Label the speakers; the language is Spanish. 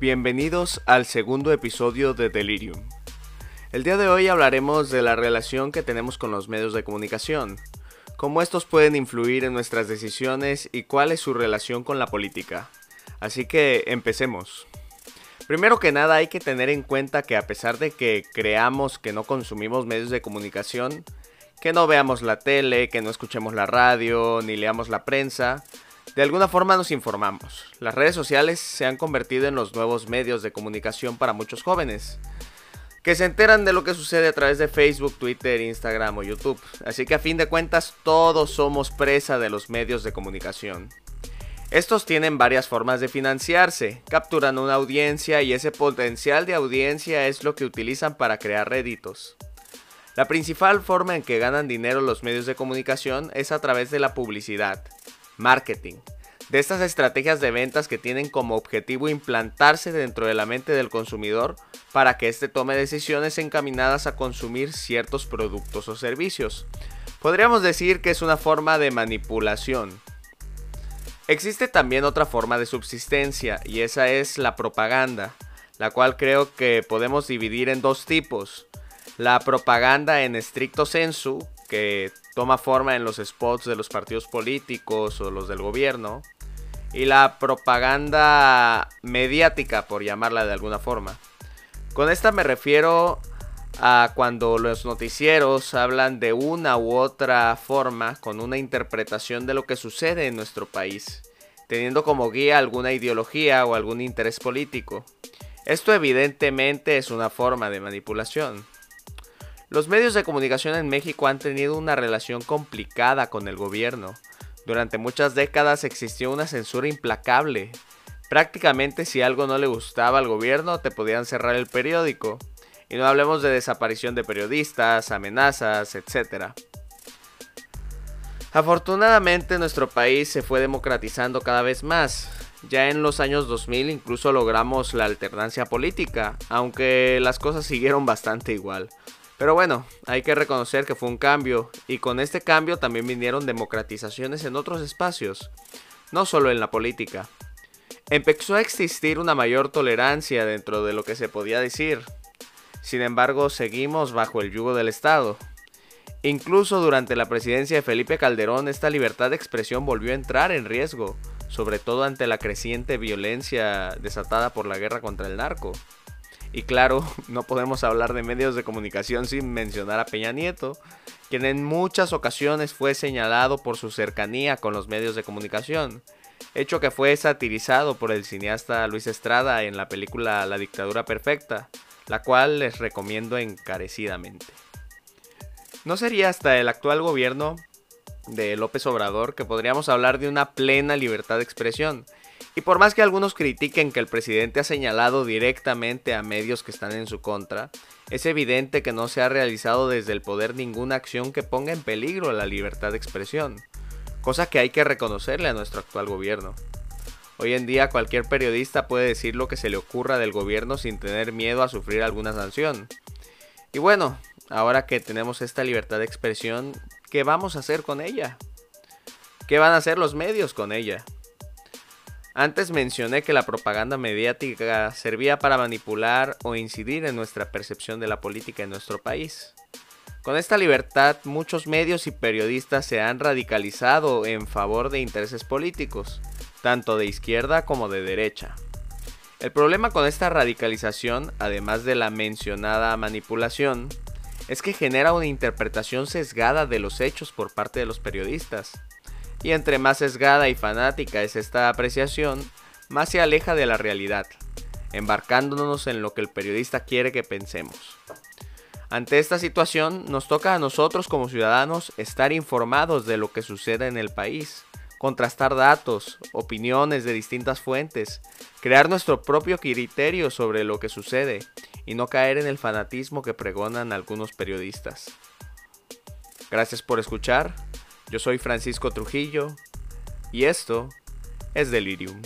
Speaker 1: Bienvenidos al segundo episodio de Delirium. El día de hoy hablaremos de la relación que tenemos con los medios de comunicación, cómo estos pueden influir en nuestras decisiones y cuál es su relación con la política. Así que empecemos. Primero que nada hay que tener en cuenta que a pesar de que creamos que no consumimos medios de comunicación, que no veamos la tele, que no escuchemos la radio, ni leamos la prensa, de alguna forma nos informamos. Las redes sociales se han convertido en los nuevos medios de comunicación para muchos jóvenes, que se enteran de lo que sucede a través de Facebook, Twitter, Instagram o YouTube. Así que a fin de cuentas todos somos presa de los medios de comunicación. Estos tienen varias formas de financiarse, capturan una audiencia y ese potencial de audiencia es lo que utilizan para crear réditos. La principal forma en que ganan dinero los medios de comunicación es a través de la publicidad, marketing, de estas estrategias de ventas que tienen como objetivo implantarse dentro de la mente del consumidor para que éste tome decisiones encaminadas a consumir ciertos productos o servicios. Podríamos decir que es una forma de manipulación. Existe también otra forma de subsistencia y esa es la propaganda, la cual creo que podemos dividir en dos tipos la propaganda en estricto sensu, que toma forma en los spots de los partidos políticos o los del gobierno, y la propaganda mediática, por llamarla de alguna forma. Con esta me refiero a cuando los noticieros hablan de una u otra forma con una interpretación de lo que sucede en nuestro país, teniendo como guía alguna ideología o algún interés político. Esto evidentemente es una forma de manipulación. Los medios de comunicación en México han tenido una relación complicada con el gobierno. Durante muchas décadas existió una censura implacable. Prácticamente si algo no le gustaba al gobierno te podían cerrar el periódico. Y no hablemos de desaparición de periodistas, amenazas, etc. Afortunadamente nuestro país se fue democratizando cada vez más. Ya en los años 2000 incluso logramos la alternancia política, aunque las cosas siguieron bastante igual. Pero bueno, hay que reconocer que fue un cambio, y con este cambio también vinieron democratizaciones en otros espacios, no solo en la política. Empezó a existir una mayor tolerancia dentro de lo que se podía decir. Sin embargo, seguimos bajo el yugo del Estado. Incluso durante la presidencia de Felipe Calderón, esta libertad de expresión volvió a entrar en riesgo, sobre todo ante la creciente violencia desatada por la guerra contra el narco. Y claro, no podemos hablar de medios de comunicación sin mencionar a Peña Nieto, quien en muchas ocasiones fue señalado por su cercanía con los medios de comunicación, hecho que fue satirizado por el cineasta Luis Estrada en la película La dictadura perfecta, la cual les recomiendo encarecidamente. ¿No sería hasta el actual gobierno de López Obrador que podríamos hablar de una plena libertad de expresión? Y por más que algunos critiquen que el presidente ha señalado directamente a medios que están en su contra, es evidente que no se ha realizado desde el poder ninguna acción que ponga en peligro la libertad de expresión, cosa que hay que reconocerle a nuestro actual gobierno. Hoy en día cualquier periodista puede decir lo que se le ocurra del gobierno sin tener miedo a sufrir alguna sanción. Y bueno, ahora que tenemos esta libertad de expresión, ¿qué vamos a hacer con ella? ¿Qué van a hacer los medios con ella? Antes mencioné que la propaganda mediática servía para manipular o incidir en nuestra percepción de la política en nuestro país. Con esta libertad, muchos medios y periodistas se han radicalizado en favor de intereses políticos, tanto de izquierda como de derecha. El problema con esta radicalización, además de la mencionada manipulación, es que genera una interpretación sesgada de los hechos por parte de los periodistas, y entre más sesgada y fanática es esta apreciación, más se aleja de la realidad, embarcándonos en lo que el periodista quiere que pensemos. Ante esta situación, nos toca a nosotros como ciudadanos estar informados de lo que sucede en el país, contrastar datos, opiniones de distintas fuentes, crear nuestro propio criterio sobre lo que sucede y no caer en el fanatismo que pregonan algunos periodistas. Gracias por escuchar yo soy Francisco Trujillo y esto es Delirium.